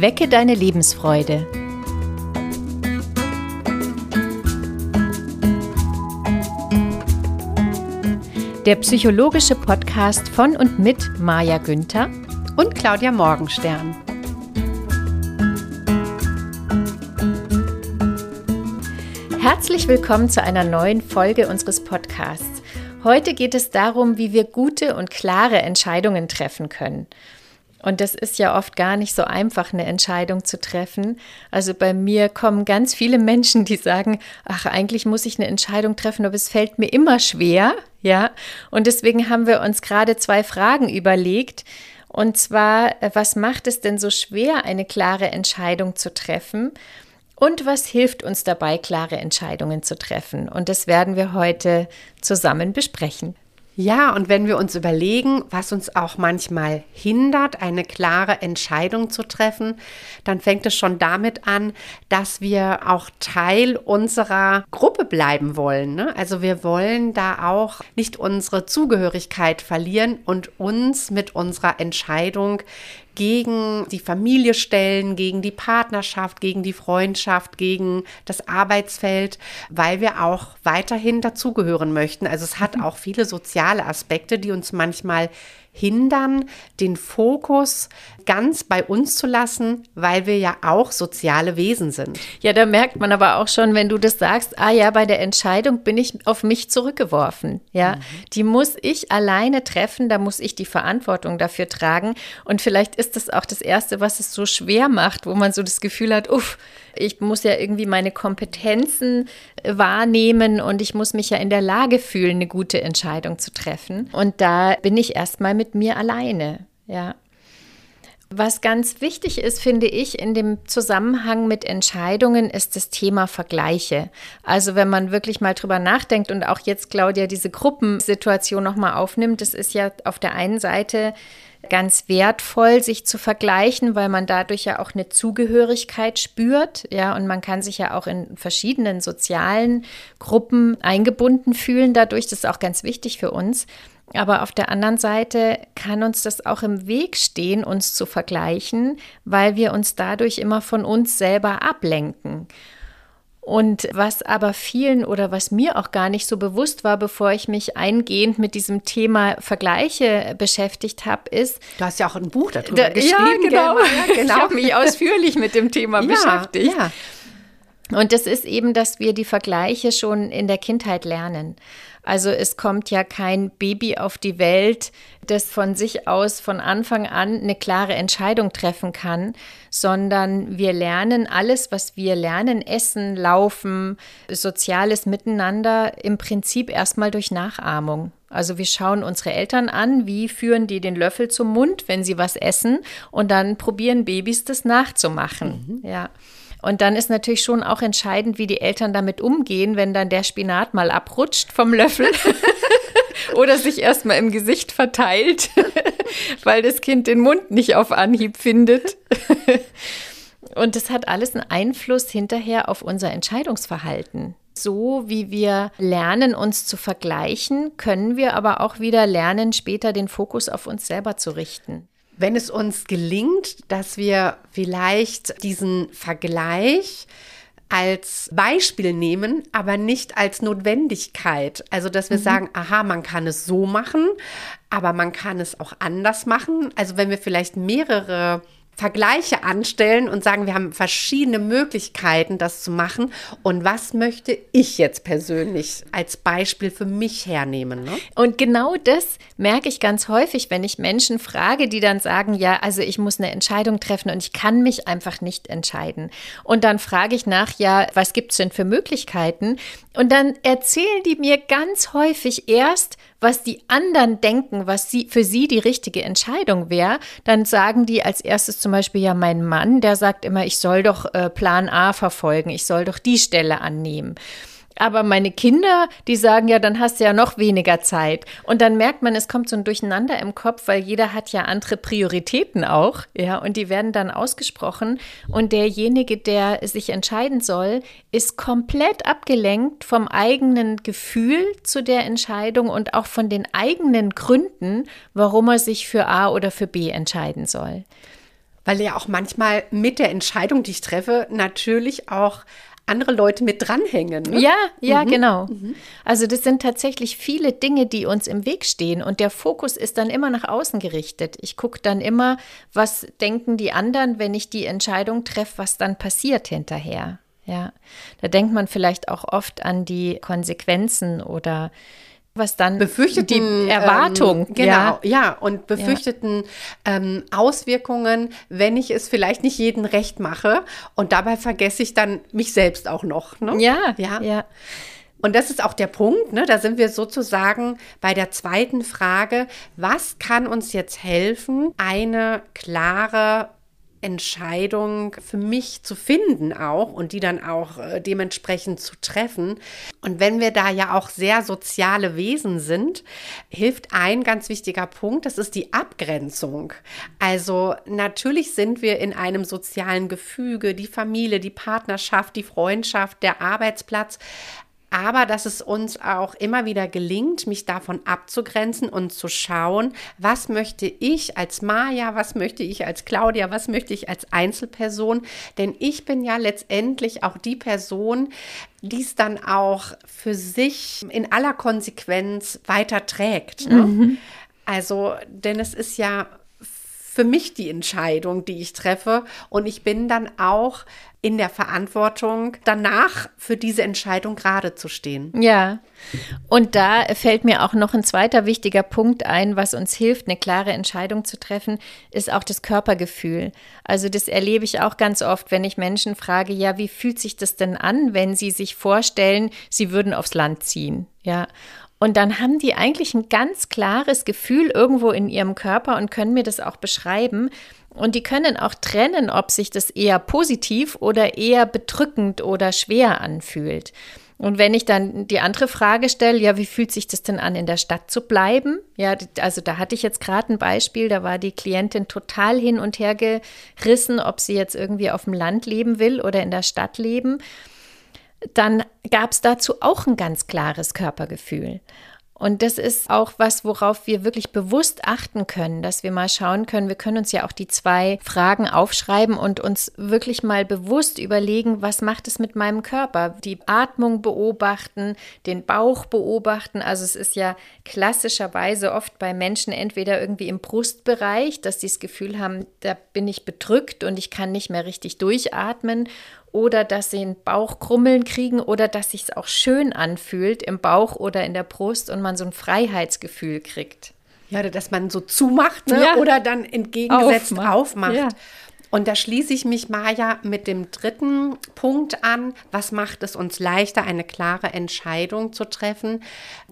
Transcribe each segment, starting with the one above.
Wecke deine Lebensfreude. Der psychologische Podcast von und mit Maja Günther und Claudia Morgenstern. Herzlich willkommen zu einer neuen Folge unseres Podcasts. Heute geht es darum, wie wir gute und klare Entscheidungen treffen können. Und das ist ja oft gar nicht so einfach, eine Entscheidung zu treffen. Also bei mir kommen ganz viele Menschen, die sagen, ach, eigentlich muss ich eine Entscheidung treffen, aber es fällt mir immer schwer, ja. Und deswegen haben wir uns gerade zwei Fragen überlegt. Und zwar, äh, was macht es denn so schwer, eine klare Entscheidung zu treffen? Und was hilft uns dabei, klare Entscheidungen zu treffen? Und das werden wir heute zusammen besprechen. Ja, und wenn wir uns überlegen, was uns auch manchmal hindert, eine klare Entscheidung zu treffen, dann fängt es schon damit an, dass wir auch Teil unserer Gruppe bleiben wollen. Ne? Also wir wollen da auch nicht unsere Zugehörigkeit verlieren und uns mit unserer Entscheidung gegen die Familie stellen, gegen die Partnerschaft, gegen die Freundschaft, gegen das Arbeitsfeld, weil wir auch weiterhin dazugehören möchten. Also es hat mhm. auch viele soziale Aspekte, die uns manchmal hindern, den Fokus ganz bei uns zu lassen, weil wir ja auch soziale Wesen sind. Ja, da merkt man aber auch schon, wenn du das sagst, ah ja, bei der Entscheidung bin ich auf mich zurückgeworfen. Ja, mhm. die muss ich alleine treffen, da muss ich die Verantwortung dafür tragen. Und vielleicht ist das auch das Erste, was es so schwer macht, wo man so das Gefühl hat, uff, ich muss ja irgendwie meine Kompetenzen äh, wahrnehmen und ich muss mich ja in der Lage fühlen, eine gute Entscheidung zu treffen. Und da bin ich erstmal mit mir alleine. Ja. Was ganz wichtig ist, finde ich, in dem Zusammenhang mit Entscheidungen, ist das Thema Vergleiche. Also wenn man wirklich mal drüber nachdenkt und auch jetzt Claudia diese Gruppensituation nochmal aufnimmt, das ist ja auf der einen Seite ganz wertvoll, sich zu vergleichen, weil man dadurch ja auch eine Zugehörigkeit spürt, ja, und man kann sich ja auch in verschiedenen sozialen Gruppen eingebunden fühlen. Dadurch das ist auch ganz wichtig für uns. Aber auf der anderen Seite kann uns das auch im Weg stehen, uns zu vergleichen, weil wir uns dadurch immer von uns selber ablenken. Und was aber vielen oder was mir auch gar nicht so bewusst war, bevor ich mich eingehend mit diesem Thema Vergleiche beschäftigt habe, ist. Du hast ja auch ein Buch darüber da, geschrieben. Ja, genau. Ja, genau. Ich habe mich ausführlich mit dem Thema ja, beschäftigt. Ja. Und das ist eben, dass wir die Vergleiche schon in der Kindheit lernen. Also es kommt ja kein Baby auf die Welt, das von sich aus von Anfang an eine klare Entscheidung treffen kann, sondern wir lernen alles, was wir lernen, Essen, Laufen, soziales Miteinander im Prinzip erstmal durch Nachahmung. Also wir schauen unsere Eltern an, wie führen die den Löffel zum Mund, wenn sie was essen, und dann probieren Babys das nachzumachen. Mhm. Ja. Und dann ist natürlich schon auch entscheidend, wie die Eltern damit umgehen, wenn dann der Spinat mal abrutscht vom Löffel oder sich erstmal im Gesicht verteilt, weil das Kind den Mund nicht auf Anhieb findet. Und das hat alles einen Einfluss hinterher auf unser Entscheidungsverhalten. So wie wir lernen, uns zu vergleichen, können wir aber auch wieder lernen, später den Fokus auf uns selber zu richten wenn es uns gelingt, dass wir vielleicht diesen Vergleich als Beispiel nehmen, aber nicht als Notwendigkeit. Also, dass wir mhm. sagen, aha, man kann es so machen, aber man kann es auch anders machen. Also, wenn wir vielleicht mehrere Vergleiche anstellen und sagen, wir haben verschiedene Möglichkeiten, das zu machen. Und was möchte ich jetzt persönlich als Beispiel für mich hernehmen? Ne? Und genau das merke ich ganz häufig, wenn ich Menschen frage, die dann sagen, ja, also ich muss eine Entscheidung treffen und ich kann mich einfach nicht entscheiden. Und dann frage ich nach, ja, was gibt es denn für Möglichkeiten? Und dann erzählen die mir ganz häufig erst, was die anderen denken, was sie, für sie die richtige Entscheidung wäre, dann sagen die als erstes zum Beispiel ja mein Mann, der sagt immer, ich soll doch äh, Plan A verfolgen, ich soll doch die Stelle annehmen. Aber meine Kinder, die sagen ja, dann hast du ja noch weniger Zeit. Und dann merkt man, es kommt so ein Durcheinander im Kopf, weil jeder hat ja andere Prioritäten auch, ja, und die werden dann ausgesprochen. Und derjenige, der sich entscheiden soll, ist komplett abgelenkt vom eigenen Gefühl zu der Entscheidung und auch von den eigenen Gründen, warum er sich für A oder für B entscheiden soll. Weil ja auch manchmal mit der Entscheidung, die ich treffe, natürlich auch andere Leute mit dranhängen. Ne? Ja, ja, mhm. genau. Mhm. Also das sind tatsächlich viele Dinge, die uns im Weg stehen und der Fokus ist dann immer nach außen gerichtet. Ich gucke dann immer, was denken die anderen, wenn ich die Entscheidung treffe, was dann passiert hinterher. Ja, da denkt man vielleicht auch oft an die Konsequenzen oder was dann befürchteten die Erwartung. Ähm, genau, ja. ja, und befürchteten ja. Ähm, Auswirkungen, wenn ich es vielleicht nicht jedem recht mache. Und dabei vergesse ich dann mich selbst auch noch. Ne? Ja, ja, ja. Und das ist auch der Punkt, ne? da sind wir sozusagen bei der zweiten Frage, was kann uns jetzt helfen, eine klare Entscheidung für mich zu finden auch und die dann auch äh, dementsprechend zu treffen. Und wenn wir da ja auch sehr soziale Wesen sind, hilft ein ganz wichtiger Punkt, das ist die Abgrenzung. Also natürlich sind wir in einem sozialen Gefüge, die Familie, die Partnerschaft, die Freundschaft, der Arbeitsplatz, aber dass es uns auch immer wieder gelingt, mich davon abzugrenzen und zu schauen, was möchte ich als Maja, was möchte ich als Claudia, was möchte ich als Einzelperson, denn ich bin ja letztendlich auch die Person, die es dann auch für sich in aller Konsequenz weiter trägt. Ne? Mhm. Also, denn es ist ja für mich die Entscheidung, die ich treffe. Und ich bin dann auch in der Verantwortung, danach für diese Entscheidung gerade zu stehen. Ja. Und da fällt mir auch noch ein zweiter wichtiger Punkt ein, was uns hilft, eine klare Entscheidung zu treffen, ist auch das Körpergefühl. Also das erlebe ich auch ganz oft, wenn ich Menschen frage, ja, wie fühlt sich das denn an, wenn sie sich vorstellen, sie würden aufs Land ziehen? Ja. Und dann haben die eigentlich ein ganz klares Gefühl irgendwo in ihrem Körper und können mir das auch beschreiben. Und die können auch trennen, ob sich das eher positiv oder eher bedrückend oder schwer anfühlt. Und wenn ich dann die andere Frage stelle, ja, wie fühlt sich das denn an, in der Stadt zu bleiben? Ja, also da hatte ich jetzt gerade ein Beispiel, da war die Klientin total hin und her gerissen, ob sie jetzt irgendwie auf dem Land leben will oder in der Stadt leben dann gab es dazu auch ein ganz klares Körpergefühl. Und das ist auch was, worauf wir wirklich bewusst achten können, dass wir mal schauen können, wir können uns ja auch die zwei Fragen aufschreiben und uns wirklich mal bewusst überlegen, was macht es mit meinem Körper? Die Atmung beobachten, den Bauch beobachten. Also es ist ja klassischerweise oft bei Menschen entweder irgendwie im Brustbereich, dass sie das Gefühl haben, da bin ich bedrückt und ich kann nicht mehr richtig durchatmen oder dass sie einen Bauchkrummeln kriegen oder dass sich es auch schön anfühlt im Bauch oder in der Brust und man so ein Freiheitsgefühl kriegt. Ja, dass man so zumacht ne? ja. oder dann entgegengesetzt aufmacht. aufmacht. Ja. Und da schließe ich mich, Maja, mit dem dritten Punkt an. Was macht es uns leichter, eine klare Entscheidung zu treffen?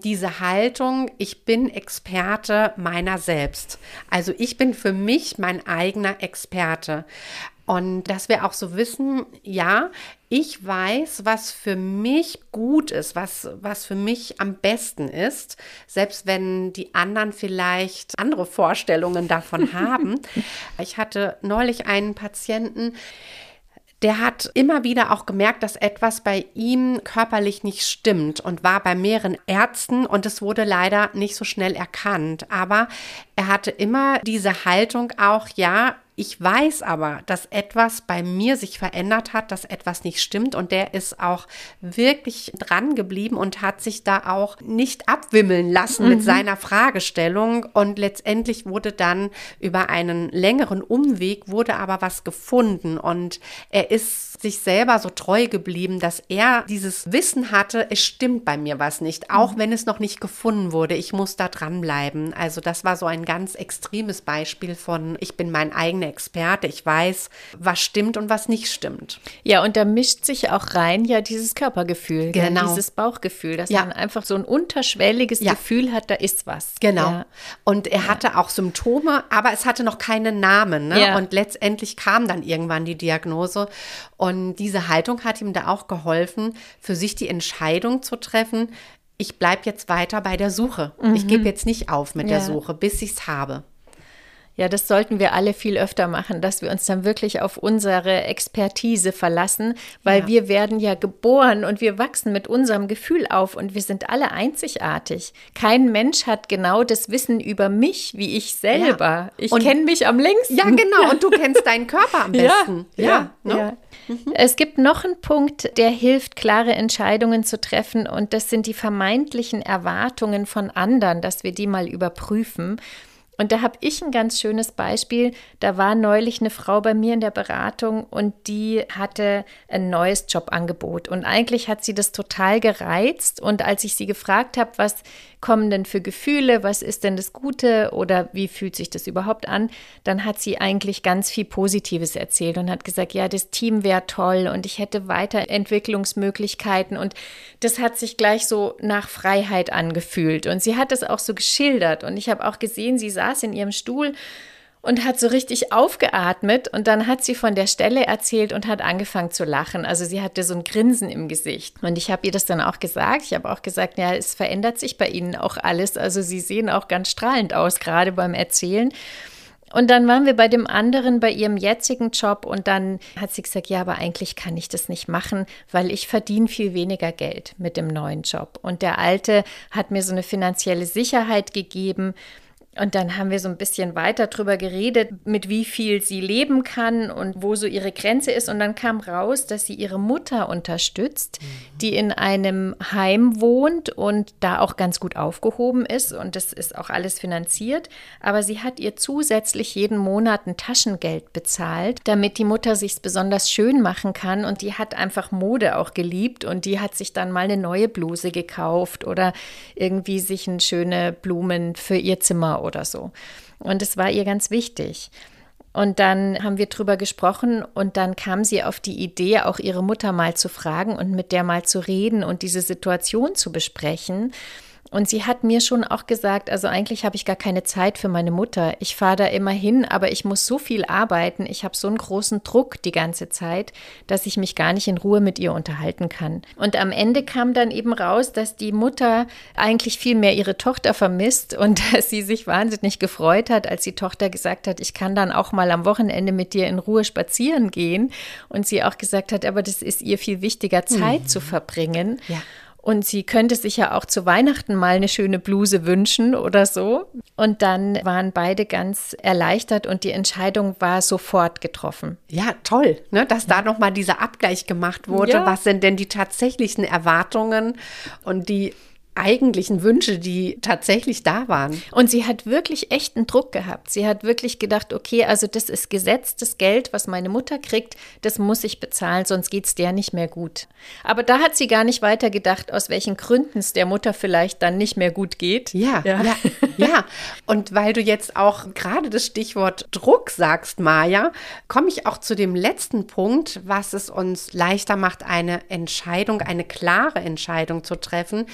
Diese Haltung, ich bin Experte meiner selbst. Also ich bin für mich mein eigener Experte. Und dass wir auch so wissen, ja, ich weiß, was für mich gut ist, was, was für mich am besten ist, selbst wenn die anderen vielleicht andere Vorstellungen davon haben. Ich hatte neulich einen Patienten, der hat immer wieder auch gemerkt, dass etwas bei ihm körperlich nicht stimmt und war bei mehreren Ärzten und es wurde leider nicht so schnell erkannt. Aber er hatte immer diese Haltung auch, ja, ich weiß aber, dass etwas bei mir sich verändert hat, dass etwas nicht stimmt und der ist auch wirklich dran geblieben und hat sich da auch nicht abwimmeln lassen mhm. mit seiner Fragestellung und letztendlich wurde dann über einen längeren Umweg wurde aber was gefunden und er ist sich selber so treu geblieben, dass er dieses Wissen hatte, es stimmt bei mir was nicht, auch mhm. wenn es noch nicht gefunden wurde. Ich muss da dranbleiben. Also das war so ein ganz extremes Beispiel von, ich bin mein eigener Experte, ich weiß, was stimmt und was nicht stimmt. Ja, und da mischt sich auch rein ja dieses Körpergefühl, genau. dieses Bauchgefühl, dass ja. man einfach so ein unterschwelliges ja. Gefühl hat, da ist was. Genau. Ja. Und er hatte auch Symptome, aber es hatte noch keinen Namen. Ne? Und letztendlich kam dann irgendwann die Diagnose. Und diese Haltung hat ihm da auch geholfen, für sich die Entscheidung zu treffen, ich bleibe jetzt weiter bei der Suche. Mhm. Ich gebe jetzt nicht auf mit der Suche, bis ich es habe. Ja, das sollten wir alle viel öfter machen, dass wir uns dann wirklich auf unsere Expertise verlassen, weil ja. wir werden ja geboren und wir wachsen mit unserem Gefühl auf und wir sind alle einzigartig. Kein Mensch hat genau das Wissen über mich wie ich selber. Ja. Ich kenne mich am längsten. Ja, genau. Und du kennst deinen Körper am besten. Ja, ja. Ne? ja. Mhm. Es gibt noch einen Punkt, der hilft, klare Entscheidungen zu treffen und das sind die vermeintlichen Erwartungen von anderen, dass wir die mal überprüfen. Und da habe ich ein ganz schönes Beispiel. Da war neulich eine Frau bei mir in der Beratung und die hatte ein neues Jobangebot. Und eigentlich hat sie das total gereizt. Und als ich sie gefragt habe, was kommen denn für Gefühle, was ist denn das Gute oder wie fühlt sich das überhaupt an, dann hat sie eigentlich ganz viel Positives erzählt und hat gesagt, ja, das Team wäre toll und ich hätte Weiterentwicklungsmöglichkeiten. Und das hat sich gleich so nach Freiheit angefühlt. Und sie hat es auch so geschildert. Und ich habe auch gesehen, sie sah saß in ihrem Stuhl und hat so richtig aufgeatmet und dann hat sie von der Stelle erzählt und hat angefangen zu lachen. Also sie hatte so ein Grinsen im Gesicht. Und ich habe ihr das dann auch gesagt. Ich habe auch gesagt, ja, es verändert sich bei Ihnen auch alles. Also Sie sehen auch ganz strahlend aus, gerade beim Erzählen. Und dann waren wir bei dem anderen, bei ihrem jetzigen Job und dann hat sie gesagt, ja, aber eigentlich kann ich das nicht machen, weil ich verdiene viel weniger Geld mit dem neuen Job. Und der alte hat mir so eine finanzielle Sicherheit gegeben und dann haben wir so ein bisschen weiter drüber geredet, mit wie viel sie leben kann und wo so ihre Grenze ist. Und dann kam raus, dass sie ihre Mutter unterstützt, mhm. die in einem Heim wohnt und da auch ganz gut aufgehoben ist. Und das ist auch alles finanziert. Aber sie hat ihr zusätzlich jeden Monat ein Taschengeld bezahlt, damit die Mutter sich besonders schön machen kann. Und die hat einfach Mode auch geliebt. Und die hat sich dann mal eine neue Bluse gekauft oder irgendwie sich eine schöne Blumen für ihr Zimmer oder so. Und es war ihr ganz wichtig. Und dann haben wir drüber gesprochen und dann kam sie auf die Idee, auch ihre Mutter mal zu fragen und mit der mal zu reden und diese Situation zu besprechen. Und sie hat mir schon auch gesagt, also eigentlich habe ich gar keine Zeit für meine Mutter. Ich fahre da immer hin, aber ich muss so viel arbeiten. Ich habe so einen großen Druck die ganze Zeit, dass ich mich gar nicht in Ruhe mit ihr unterhalten kann. Und am Ende kam dann eben raus, dass die Mutter eigentlich viel mehr ihre Tochter vermisst und dass sie sich wahnsinnig gefreut hat, als die Tochter gesagt hat, ich kann dann auch mal am Wochenende mit dir in Ruhe spazieren gehen. Und sie auch gesagt hat, aber das ist ihr viel wichtiger, Zeit mhm. zu verbringen. Ja. Und sie könnte sich ja auch zu Weihnachten mal eine schöne Bluse wünschen oder so. Und dann waren beide ganz erleichtert und die Entscheidung war sofort getroffen. Ja, toll, ne, dass da nochmal dieser Abgleich gemacht wurde. Ja. Was sind denn die tatsächlichen Erwartungen und die eigentlichen Wünsche, die tatsächlich da waren. Und sie hat wirklich echten Druck gehabt. Sie hat wirklich gedacht, okay, also das ist gesetztes Geld, was meine Mutter kriegt, das muss ich bezahlen, sonst geht es der nicht mehr gut. Aber da hat sie gar nicht weiter gedacht, aus welchen Gründen es der Mutter vielleicht dann nicht mehr gut geht. Ja, ja, ja. ja. Und weil du jetzt auch gerade das Stichwort Druck sagst, Maja, komme ich auch zu dem letzten Punkt, was es uns leichter macht, eine Entscheidung, eine klare Entscheidung zu treffen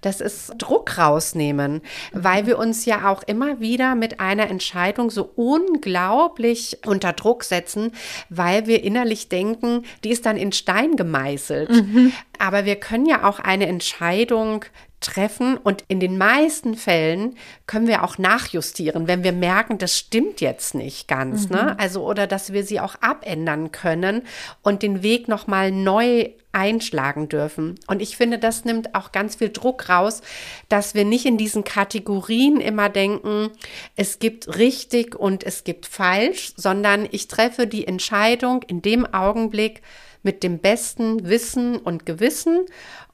das ist Druck rausnehmen, weil wir uns ja auch immer wieder mit einer Entscheidung so unglaublich unter Druck setzen, weil wir innerlich denken, die ist dann in Stein gemeißelt. Mhm. Aber wir können ja auch eine Entscheidung treffen und in den meisten Fällen können wir auch nachjustieren, wenn wir merken, das stimmt jetzt nicht ganz, ne? mhm. ne? Also oder dass wir sie auch abändern können und den Weg noch mal neu einschlagen dürfen. Und ich finde, das nimmt auch ganz viel Druck raus, dass wir nicht in diesen Kategorien immer denken, es gibt richtig und es gibt falsch, sondern ich treffe die Entscheidung in dem Augenblick mit dem besten Wissen und Gewissen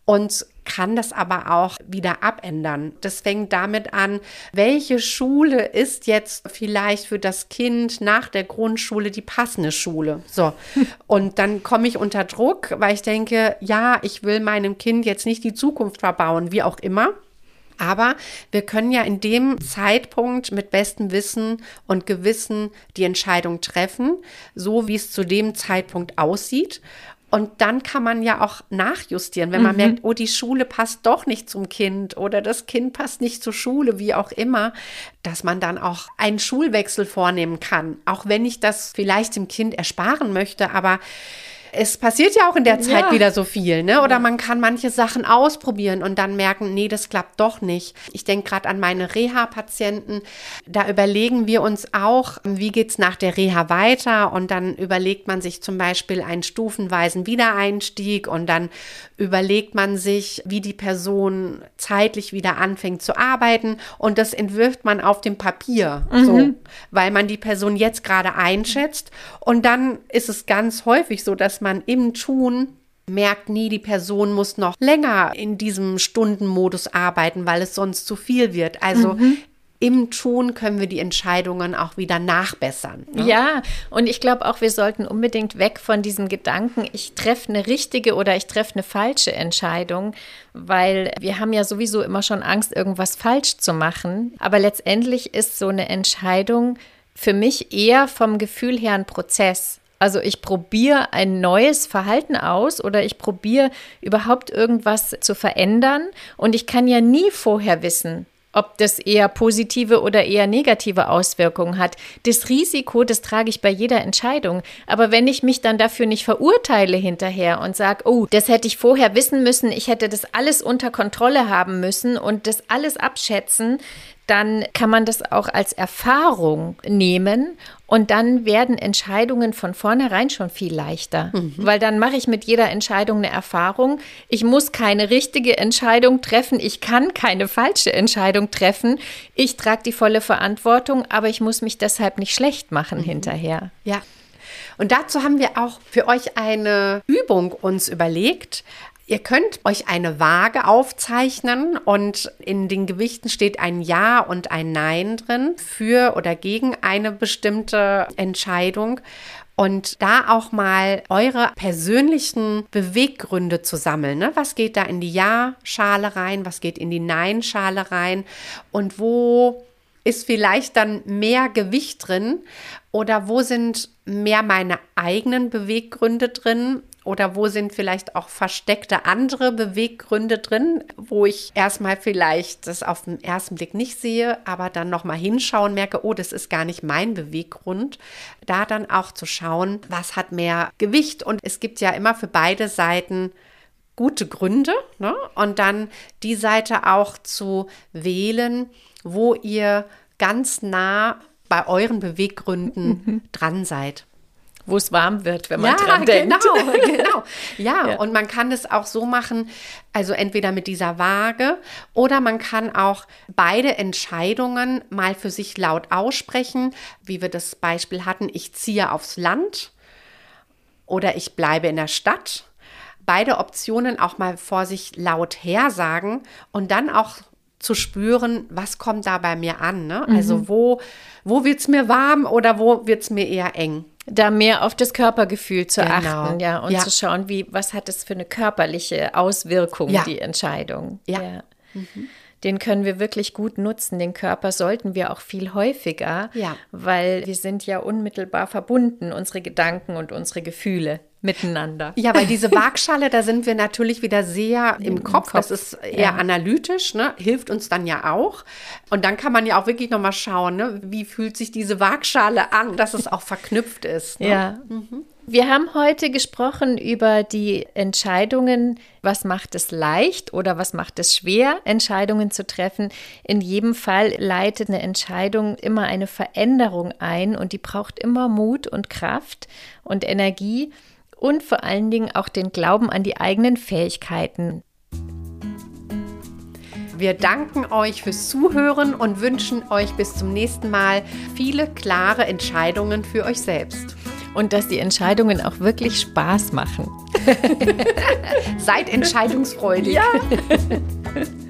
und kann das aber auch wieder abändern. Das fängt damit an, welche Schule ist jetzt vielleicht für das Kind nach der Grundschule die passende Schule. So. Und dann komme ich unter Druck, weil ich denke, ja, ich will meinem Kind jetzt nicht die Zukunft verbauen, wie auch immer. Aber wir können ja in dem Zeitpunkt mit bestem Wissen und Gewissen die Entscheidung treffen, so wie es zu dem Zeitpunkt aussieht. Und dann kann man ja auch nachjustieren, wenn man mhm. merkt, oh, die Schule passt doch nicht zum Kind oder das Kind passt nicht zur Schule, wie auch immer, dass man dann auch einen Schulwechsel vornehmen kann. Auch wenn ich das vielleicht dem Kind ersparen möchte, aber es passiert ja auch in der Zeit ja. wieder so viel, ne? Oder man kann manche Sachen ausprobieren und dann merken, nee, das klappt doch nicht. Ich denke gerade an meine Reha-Patienten. Da überlegen wir uns auch, wie geht es nach der Reha weiter? Und dann überlegt man sich zum Beispiel einen stufenweisen Wiedereinstieg und dann überlegt man sich, wie die Person zeitlich wieder anfängt zu arbeiten. Und das entwirft man auf dem Papier, mhm. so, weil man die Person jetzt gerade einschätzt. Und dann ist es ganz häufig so, dass man im Tun merkt nie, die Person muss noch länger in diesem Stundenmodus arbeiten, weil es sonst zu viel wird. Also mhm im Tun können wir die Entscheidungen auch wieder nachbessern. Ne? Ja, und ich glaube auch, wir sollten unbedingt weg von diesem Gedanken, ich treffe eine richtige oder ich treffe eine falsche Entscheidung, weil wir haben ja sowieso immer schon Angst, irgendwas falsch zu machen. Aber letztendlich ist so eine Entscheidung für mich eher vom Gefühl her ein Prozess. Also ich probiere ein neues Verhalten aus oder ich probiere überhaupt irgendwas zu verändern und ich kann ja nie vorher wissen, ob das eher positive oder eher negative Auswirkungen hat. Das Risiko, das trage ich bei jeder Entscheidung. Aber wenn ich mich dann dafür nicht verurteile hinterher und sage, oh, das hätte ich vorher wissen müssen, ich hätte das alles unter Kontrolle haben müssen und das alles abschätzen, dann kann man das auch als Erfahrung nehmen und dann werden Entscheidungen von vornherein schon viel leichter, mhm. weil dann mache ich mit jeder Entscheidung eine Erfahrung. Ich muss keine richtige Entscheidung treffen, ich kann keine falsche Entscheidung treffen. Ich trage die volle Verantwortung, aber ich muss mich deshalb nicht schlecht machen mhm. hinterher. Ja. Und dazu haben wir auch für euch eine Übung uns überlegt. Ihr könnt euch eine Waage aufzeichnen und in den Gewichten steht ein Ja und ein Nein drin für oder gegen eine bestimmte Entscheidung und da auch mal eure persönlichen Beweggründe zu sammeln. Ne? Was geht da in die Ja-Schale rein? Was geht in die Nein-Schale rein? Und wo ist vielleicht dann mehr Gewicht drin? Oder wo sind mehr meine eigenen Beweggründe drin? Oder wo sind vielleicht auch versteckte andere Beweggründe drin, wo ich erstmal vielleicht das auf den ersten Blick nicht sehe, aber dann nochmal hinschauen, merke, oh, das ist gar nicht mein Beweggrund. Da dann auch zu schauen, was hat mehr Gewicht. Und es gibt ja immer für beide Seiten gute Gründe. Ne? Und dann die Seite auch zu wählen, wo ihr ganz nah bei euren Beweggründen dran seid wo es warm wird, wenn man ja, dran denkt. Genau, genau. Ja, ja, und man kann es auch so machen, also entweder mit dieser Waage oder man kann auch beide Entscheidungen mal für sich laut aussprechen, wie wir das Beispiel hatten, ich ziehe aufs Land oder ich bleibe in der Stadt. Beide Optionen auch mal vor sich laut hersagen und dann auch zu spüren, was kommt da bei mir an. Ne? Mhm. Also wo, wo wird es mir warm oder wo wird es mir eher eng? Da mehr auf das Körpergefühl zu genau. achten, ja, und ja. zu schauen, wie, was hat es für eine körperliche Auswirkung, ja. die Entscheidung. Ja. ja. Mhm. Den können wir wirklich gut nutzen. Den Körper sollten wir auch viel häufiger, ja. weil wir sind ja unmittelbar verbunden, unsere Gedanken und unsere Gefühle miteinander. Ja, weil diese Waagschale, da sind wir natürlich wieder sehr im, Im Kopf. Kopf. Das ist eher ja. analytisch, ne? hilft uns dann ja auch. Und dann kann man ja auch wirklich nochmal schauen, ne? wie fühlt sich diese Waagschale an, dass es auch verknüpft ist. Ne? Ja. Mhm. Wir haben heute gesprochen über die Entscheidungen, was macht es leicht oder was macht es schwer, Entscheidungen zu treffen. In jedem Fall leitet eine Entscheidung immer eine Veränderung ein und die braucht immer Mut und Kraft und Energie und vor allen Dingen auch den Glauben an die eigenen Fähigkeiten. Wir danken euch fürs Zuhören und wünschen euch bis zum nächsten Mal viele klare Entscheidungen für euch selbst. Und dass die Entscheidungen auch wirklich Spaß machen. Seid entscheidungsfreudig. Ja.